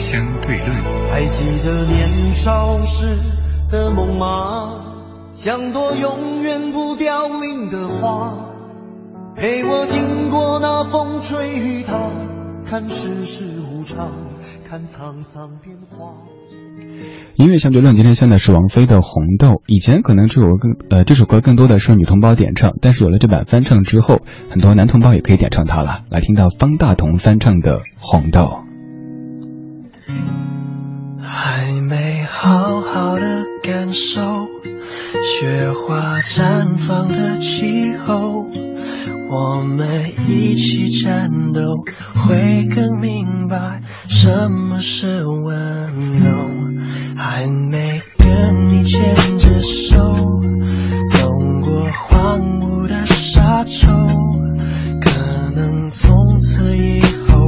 相对论。还记得年少时的梦吗？像朵永远不凋零的花，陪我经过那风吹雨打，看世事无常，看沧桑变化。音乐相对论。今天现在是王菲的《红豆》，以前可能这首歌更呃这首歌更多的是女同胞点唱，但是有了这版翻唱之后，很多男同胞也可以点唱它了。来听到方大同翻唱的《红豆》。感受雪花绽放的气候，我们一起战斗，会更明白什么是温柔。还没跟你牵着手，走过荒芜的沙丘，可能从此以后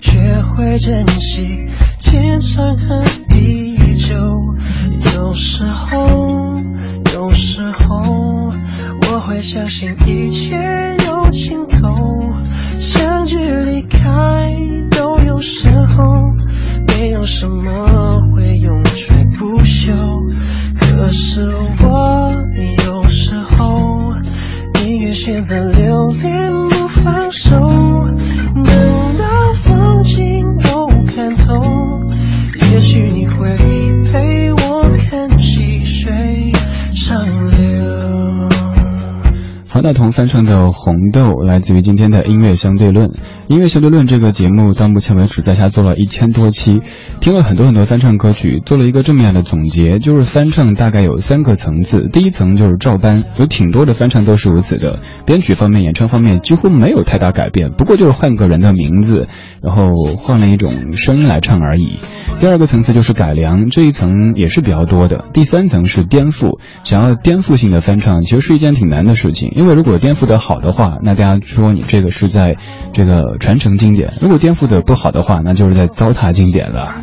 学会珍惜天长和我会相信大同翻唱的《红豆》来自于今天的音乐相对论。音乐相对论这个节目到目前为止在下做了一千多期，听了很多很多翻唱歌曲，做了一个这么样的总结，就是翻唱大概有三个层次。第一层就是照搬，有挺多的翻唱都是如此的，编曲方面、演唱方面几乎没有太大改变，不过就是换个人的名字，然后换了一种声音来唱而已。第二个层次就是改良，这一层也是比较多的。第三层是颠覆，想要颠覆性的翻唱，其实是一件挺难的事情。因为如果颠覆的好的话，那大家说你这个是在这个传承经典；如果颠覆的不好的话，那就是在糟蹋经典了。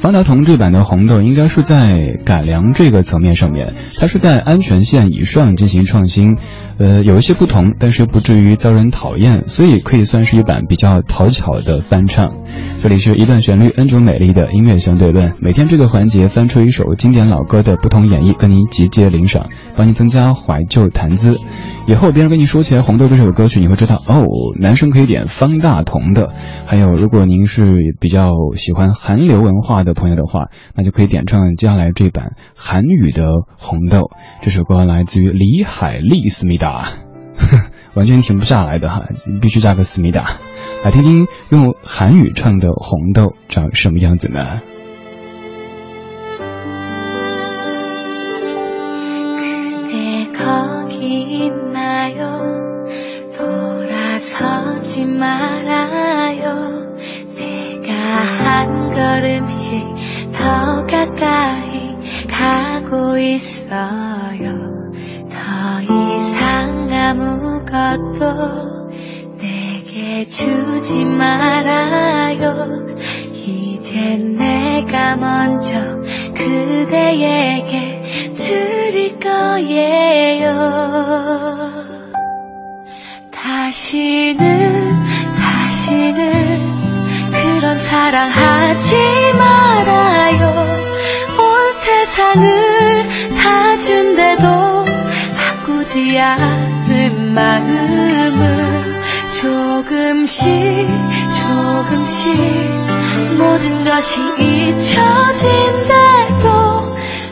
方大同这版的《红豆》应该是在改良这个层面上面，它是在安全线以上进行创新，呃，有一些不同，但是不至于遭人讨厌，所以可以算是一版比较讨巧的翻唱。这里是一段旋律 N 种美丽的音乐相对论，每天这个环节翻出一首经典老歌的不同演绎，跟您集结领赏，帮您增加怀旧谈资。以后别人跟你说起来《红豆》这首歌曲，你会知道哦，男生可以点方大同的。还有，如果您是比较喜欢韩流文化的朋友的话，那就可以点唱接下来这版韩语的《红豆》。这首歌来自于李海利思密达，完全停不下来的哈，必须加个思密达。来听听用韩语唱的《红豆》长什么样子呢？ 있어요. 더 이상 아무것도 내게 주지 말아요. 이제 내가 먼저 그대에게 드릴 거예요. 다시는, 다시는 그런 사랑 하지 세상을 다 준대도 바꾸지 않을 마음을 조금씩, 조금씩 모든 것이 잊혀진대도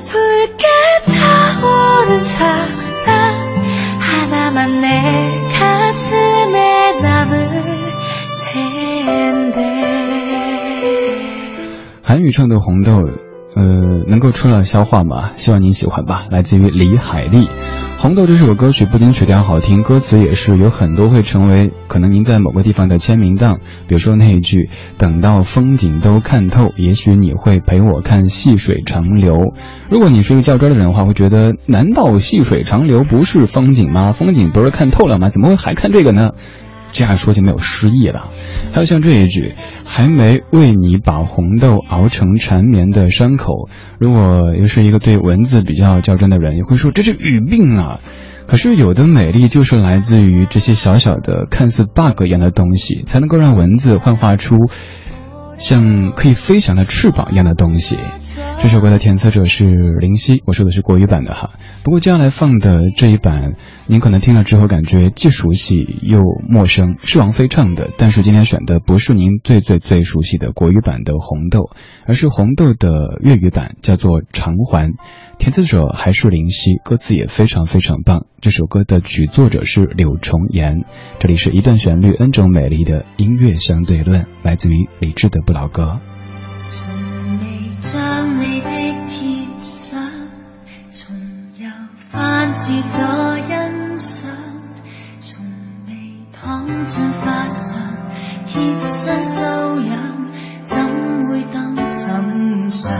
붉게 타오른 사랑 하나만 내 가슴에 남을 텐데 韩语唱的《红豆》，呃， 能够出来消化吗？希望您喜欢吧。来自于李海利，《红豆这首歌曲不仅曲调好听，歌词也是有很多会成为可能您在某个地方的签名档。比如说那一句“等到风景都看透，也许你会陪我看细水长流”。如果你是一个较真的人的话，会觉得难道细水长流不是风景吗？风景不是看透了吗？怎么会还看这个呢？这样说就没有诗意了。还有像这一句，还没为你把红豆熬成缠绵的伤口。如果又是一个对文字比较较真的人，也会说这是语病啊。可是有的美丽就是来自于这些小小的看似 bug 一样的东西，才能够让文字幻化出像可以飞翔的翅膀一样的东西。这首歌的填词者是林夕，我说的是国语版的哈。不过接下来放的这一版，您可能听了之后感觉既熟悉又陌生，是王菲唱的。但是今天选的不是您最最最熟悉的国语版的《红豆》，而是《红豆》的粤语版，叫做《偿还》。填词者还是林夕，歌词也非常非常棒。这首歌的曲作者是柳重言。这里是一段旋律，n 种美丽的音乐相对论，来自于李志的不老歌。翻照咗欣赏，从未躺进花上，贴身修养，怎会当寻常？